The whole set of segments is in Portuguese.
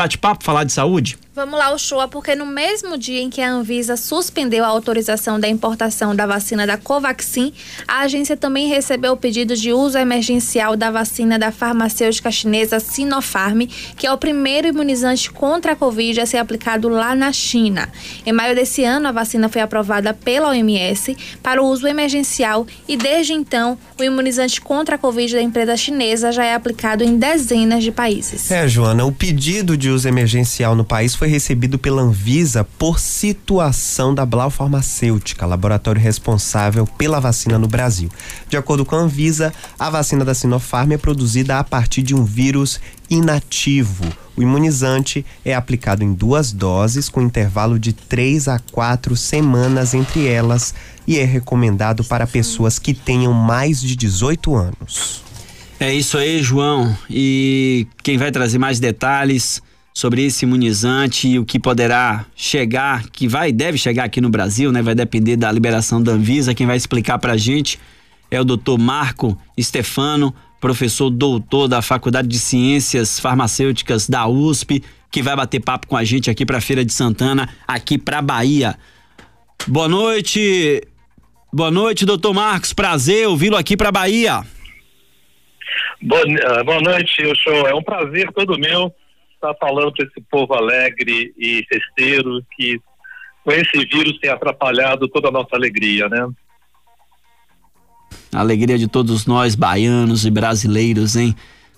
bate-papo, falar de saúde? Vamos lá, o show, porque no mesmo dia em que a Anvisa suspendeu a autorização da importação da vacina da Covaxin, a agência também recebeu o pedido de uso emergencial da vacina da farmacêutica chinesa Sinopharm, que é o primeiro imunizante contra a Covid a ser aplicado lá na China. Em maio desse ano, a vacina foi aprovada pela OMS para o uso emergencial e desde então, o imunizante contra a Covid da empresa chinesa já é aplicado em dezenas de países. É, Joana, o pedido de uso emergencial no país foi recebido pela Anvisa por situação da Blau Farmacêutica, laboratório responsável pela vacina no Brasil. De acordo com a Anvisa, a vacina da Sinopharm é produzida a partir de um vírus inativo. O imunizante é aplicado em duas doses, com intervalo de três a quatro semanas entre elas, e é recomendado para pessoas que tenham mais de 18 anos. É isso aí, João. E quem vai trazer mais detalhes sobre esse imunizante e o que poderá chegar, que vai deve chegar aqui no Brasil, né? Vai depender da liberação da Anvisa. Quem vai explicar pra gente é o doutor Marco Stefano, professor doutor da Faculdade de Ciências Farmacêuticas da USP, que vai bater papo com a gente aqui para Feira de Santana, aqui para Bahia. Boa noite. Boa noite, doutor Marcos. Prazer ouvi-lo aqui para Bahia. Boa, uh, boa noite, show. É um prazer todo meu está falando para esse povo alegre e festeiro que com esse vírus tem atrapalhado toda a nossa alegria, né? A alegria de todos nós, baianos e brasileiros, hein?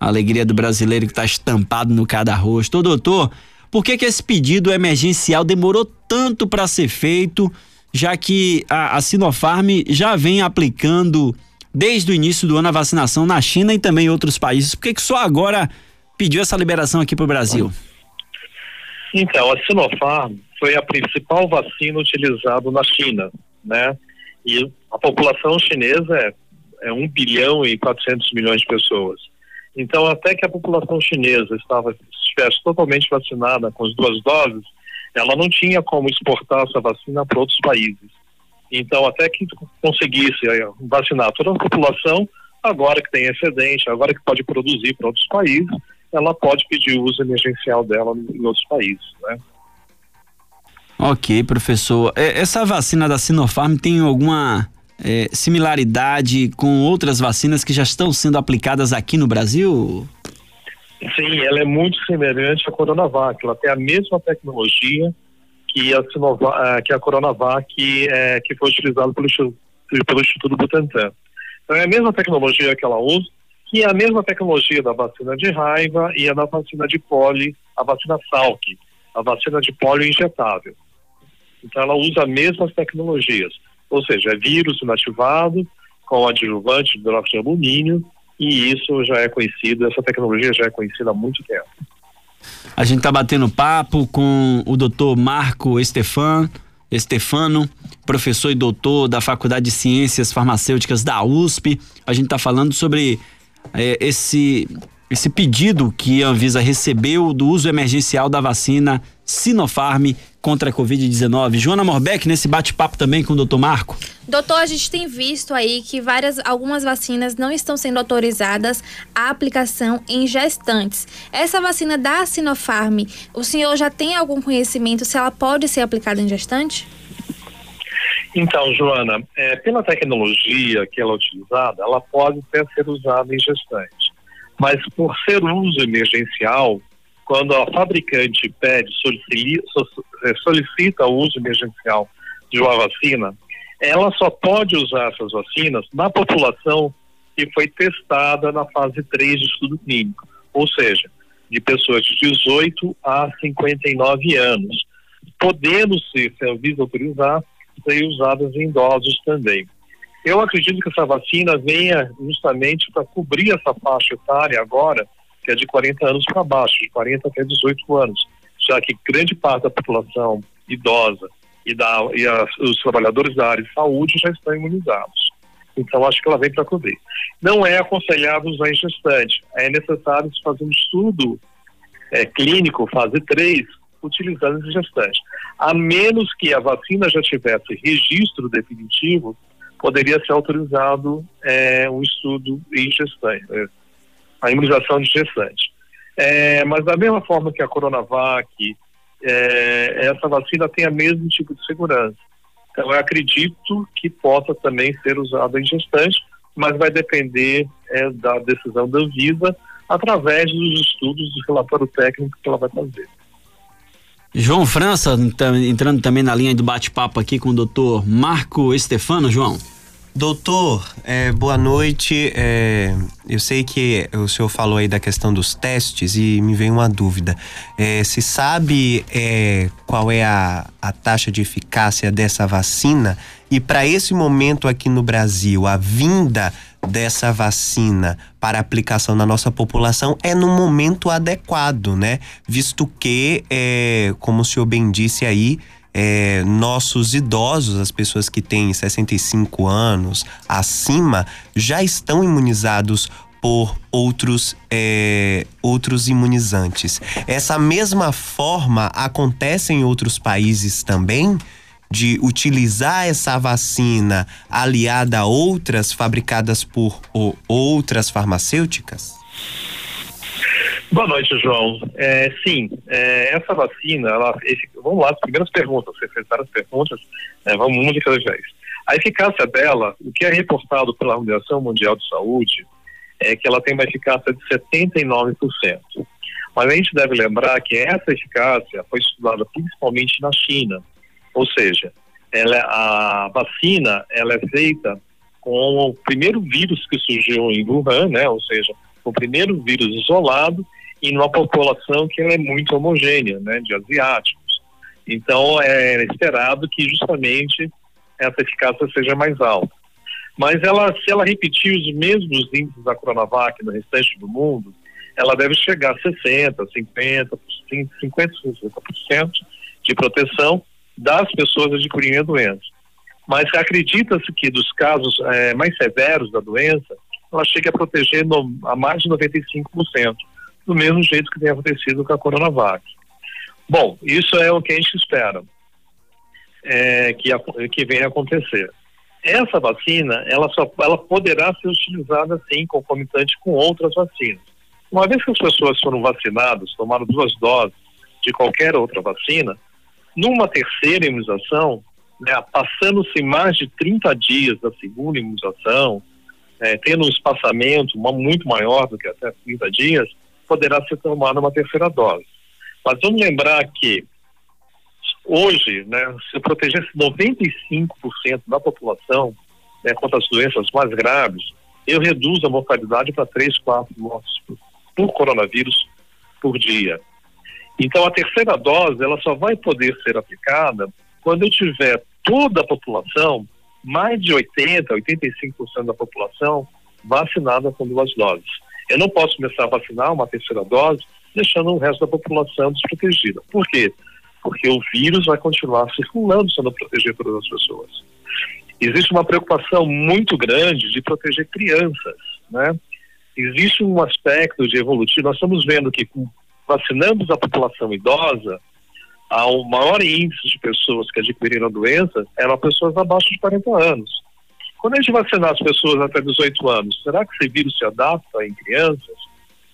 A alegria do brasileiro que está estampado no cada rosto. Ô, doutor, por que que esse pedido emergencial demorou tanto para ser feito, já que a, a Sinopharm já vem aplicando desde o início do ano a vacinação na China e também em outros países? Por que que só agora pediu essa liberação aqui para o Brasil? Então, a Sinopharm foi a principal vacina utilizada na China, né? E a população chinesa é, é 1 bilhão e 400 milhões de pessoas. Então, até que a população chinesa estava, estivesse totalmente vacinada com as duas doses, ela não tinha como exportar essa vacina para outros países. Então, até que conseguisse eh, vacinar toda a população, agora que tem excedente, agora que pode produzir para outros países, ela pode pedir uso emergencial dela em outros países, né? Ok, professor. É, essa vacina da Sinopharm tem alguma é, similaridade com outras vacinas que já estão sendo aplicadas aqui no Brasil? Sim, ela é muito semelhante à Coronavac. Ela tem a mesma tecnologia que a, Sinovac, que a Coronavac é, que foi utilizada pelo, pelo Instituto Butantan. Então é a mesma tecnologia que ela usa, que é a mesma tecnologia da vacina de raiva e a da vacina de poli, a vacina Salk, a vacina de polio injetável. Então ela usa as mesmas tecnologias, ou seja, é vírus inativado com adjuvante de hidróxido de alumínio e isso já é conhecido, essa tecnologia já é conhecida há muito tempo. A gente está batendo papo com o doutor Marco Estefan, Estefano, professor e doutor da Faculdade de Ciências Farmacêuticas da USP. A gente está falando sobre é, esse, esse pedido que a Anvisa recebeu do uso emergencial da vacina Sinopharm contra a Covid-19. Joana Morbeck, nesse bate-papo também com o doutor Marco. Doutor, a gente tem visto aí que várias, algumas vacinas não estão sendo autorizadas a aplicação em gestantes. Essa vacina da Sinopharm, o senhor já tem algum conhecimento se ela pode ser aplicada em gestante? Então, Joana, é, pela tecnologia que ela é utilizada, ela pode até ser usada em gestante. Mas por ser uso emergencial, quando a fabricante pede, é, solicita, o uso emergencial de uma vacina, ela só pode usar essas vacinas na população que foi testada na fase 3 de estudo clínico, ou seja, de pessoas de 18 a 59 anos, podendo se a Anvisa autorizar, ser usadas em idosos também. Eu acredito que essa vacina venha justamente para cobrir essa faixa etária agora, que é de 40 anos para baixo, de 40 até 18 anos, já que grande parte da população idosa e, da, e a, os trabalhadores da área de saúde já estão imunizados. Então, acho que ela vem para cobrir. Não é aconselhado usar em gestante, é necessário fazer um estudo é, clínico, fase 3, utilizando esse gestante. A menos que a vacina já tivesse registro definitivo, poderia ser autorizado é, um estudo em gestante, é, a imunização de gestante. É, mas da mesma forma que a Coronavac, essa vacina tem o mesmo tipo de segurança. Então, eu acredito que possa também ser usada em gestante, mas vai depender da decisão da Anvisa através dos estudos do relatório técnico que ela vai fazer. João França, entrando também na linha do bate-papo aqui com o doutor Marco Estefano, João. Doutor, é, boa noite. É, eu sei que o senhor falou aí da questão dos testes e me veio uma dúvida. É, se sabe é, qual é a, a taxa de eficácia dessa vacina? E para esse momento aqui no Brasil, a vinda dessa vacina para aplicação na nossa população é no momento adequado, né? Visto que, é, como o senhor bem disse aí, é, nossos idosos, as pessoas que têm 65 anos acima, já estão imunizados por outros, é, outros imunizantes. Essa mesma forma acontece em outros países também? De utilizar essa vacina aliada a outras fabricadas por ou, outras farmacêuticas? Boa noite, João. É, sim, é, essa vacina, ela, esse, vamos lá, as primeiras perguntas, você fez várias perguntas, é, vamos uma de cada vez. A eficácia dela, o que é reportado pela Organização Mundial de Saúde, é que ela tem uma eficácia de 79%. Mas a gente deve lembrar que essa eficácia foi estudada principalmente na China, ou seja, ela, a vacina ela é feita com o primeiro vírus que surgiu em Wuhan, né, ou seja, o primeiro vírus isolado e numa população que é muito homogênea, né, de asiáticos. Então é esperado que justamente essa eficácia seja mais alta. Mas ela, se ela repetir os mesmos índices da Coronavac no restante do mundo, ela deve chegar a 60, 50, 50, 60% de proteção das pessoas adquirindo a doença. Mas acredita-se que dos casos é, mais severos da doença, ela chega a proteger no, a mais de 95% do mesmo jeito que tem acontecido com a Coronavac. Bom, isso é o que a gente espera é, que, que venha acontecer. Essa vacina, ela, só, ela poderá ser utilizada, sim, concomitante com outras vacinas. Uma vez que as pessoas foram vacinadas, tomaram duas doses de qualquer outra vacina, numa terceira imunização, né, passando-se mais de 30 dias da segunda imunização, é, tendo um espaçamento muito maior do que até 30 dias, poderá ser tomada uma terceira dose. Mas vamos lembrar que hoje, né, se protegesse 95% da população né, contra as doenças mais graves, eu reduzo a mortalidade para 3, 4 mortes por, por coronavírus por dia. Então a terceira dose ela só vai poder ser aplicada quando eu tiver toda a população, mais de 80, 85% da população vacinada com duas doses. Eu não posso começar a vacinar uma terceira dose deixando o resto da população desprotegida. Por quê? Porque o vírus vai continuar circulando se eu não proteger todas as pessoas. Existe uma preocupação muito grande de proteger crianças, né? Existe um aspecto de evolutivo, nós estamos vendo que vacinando a população idosa, um maior índice de pessoas que adquiriram a doença eram pessoas abaixo de 40 anos. Quando a gente vacinar as pessoas até 18 anos, será que esse vírus se adapta em crianças?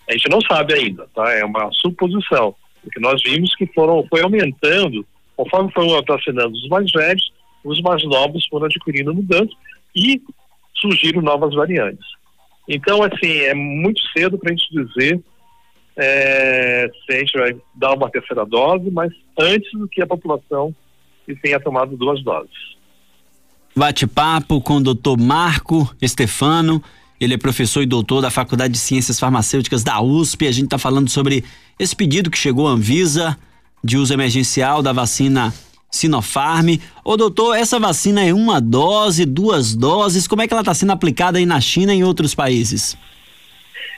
A gente não sabe ainda, tá? É uma suposição. Porque nós vimos que foram, foi aumentando, conforme foram vacinando os mais velhos, os mais novos foram adquirindo mudanças e surgiram novas variantes. Então, assim, é muito cedo para a gente dizer é, se a gente vai dar uma terceira dose, mas antes do que a população que tenha tomado duas doses bate-papo com o doutor Marco Estefano. Ele é professor e doutor da Faculdade de Ciências Farmacêuticas da USP. A gente está falando sobre esse pedido que chegou à Anvisa de uso emergencial da vacina Sinopharm. Ô doutor, essa vacina é uma dose, duas doses? Como é que ela está sendo aplicada aí na China e em outros países?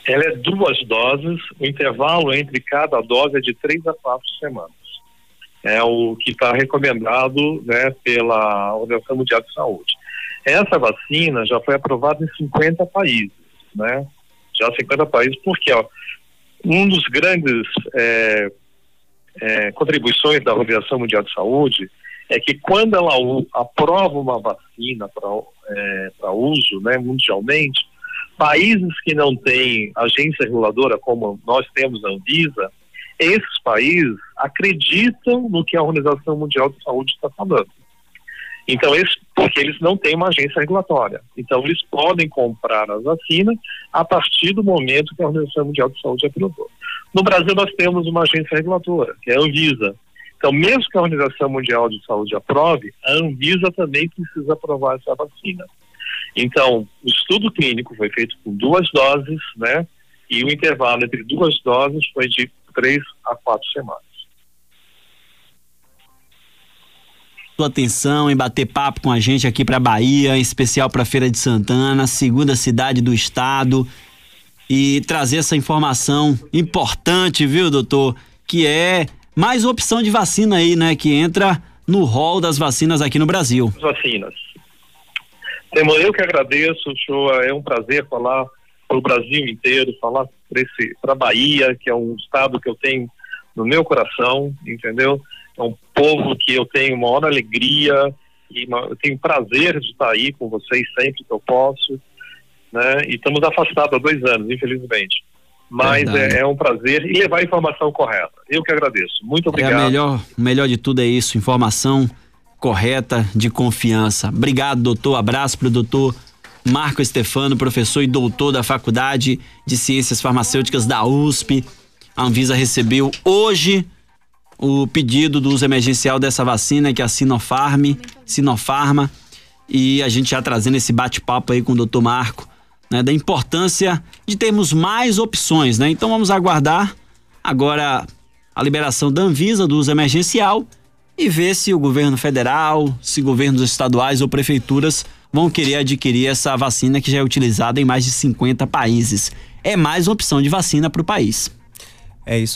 Ela é duas doses, o intervalo entre cada dose é de três a quatro semanas é o que está recomendado né, pela Organização Mundial de Saúde. Essa vacina já foi aprovada em 50 países, né? Já 50 países, porque ó, um dos grandes é, é, contribuições da Organização Mundial de Saúde é que quando ela aprova uma vacina para é, uso né, mundialmente, Países que não têm agência reguladora, como nós temos a Anvisa, esses países acreditam no que a Organização Mundial de Saúde está falando. Então, eles, porque eles não têm uma agência regulatória. Então, eles podem comprar as vacinas a partir do momento que a Organização Mundial de Saúde aprovou. No Brasil, nós temos uma agência regulatória, que é a Anvisa. Então, mesmo que a Organização Mundial de Saúde aprove, a Anvisa também precisa aprovar essa vacina. Então, o estudo clínico foi feito com duas doses, né? E o intervalo entre duas doses foi de três a quatro semanas. sua atenção em bater papo com a gente aqui para Bahia, em especial para Feira de Santana, segunda cidade do estado, e trazer essa informação importante, viu, doutor? Que é mais opção de vacina aí, né? Que entra no rol das vacinas aqui no Brasil. Vacinas. Temo, eu que agradeço, show, é um prazer falar para o Brasil inteiro, falar para a Bahia, que é um estado que eu tenho no meu coração, entendeu? É um povo que eu tenho maior alegria e uma, eu tenho prazer de estar aí com vocês sempre que eu posso, né? E estamos afastados há dois anos, infelizmente. Mas é, é, um prazer e levar a informação correta. Eu que agradeço. Muito obrigado. É melhor, o melhor de tudo é isso, informação correta, de confiança. Obrigado, doutor. Abraço para o doutor Marco Stefano, professor e doutor da Faculdade de Ciências Farmacêuticas da USP. A Anvisa recebeu hoje o pedido do uso emergencial dessa vacina, que é a Sinopharm, Sinopharma, e a gente já trazendo esse bate-papo aí com o doutor Marco, né, da importância de termos mais opções, né? Então vamos aguardar agora a liberação da Anvisa do uso emergencial e ver se o governo federal, se governos estaduais ou prefeituras vão querer adquirir essa vacina que já é utilizada em mais de 50 países. É mais uma opção de vacina para o país. É isso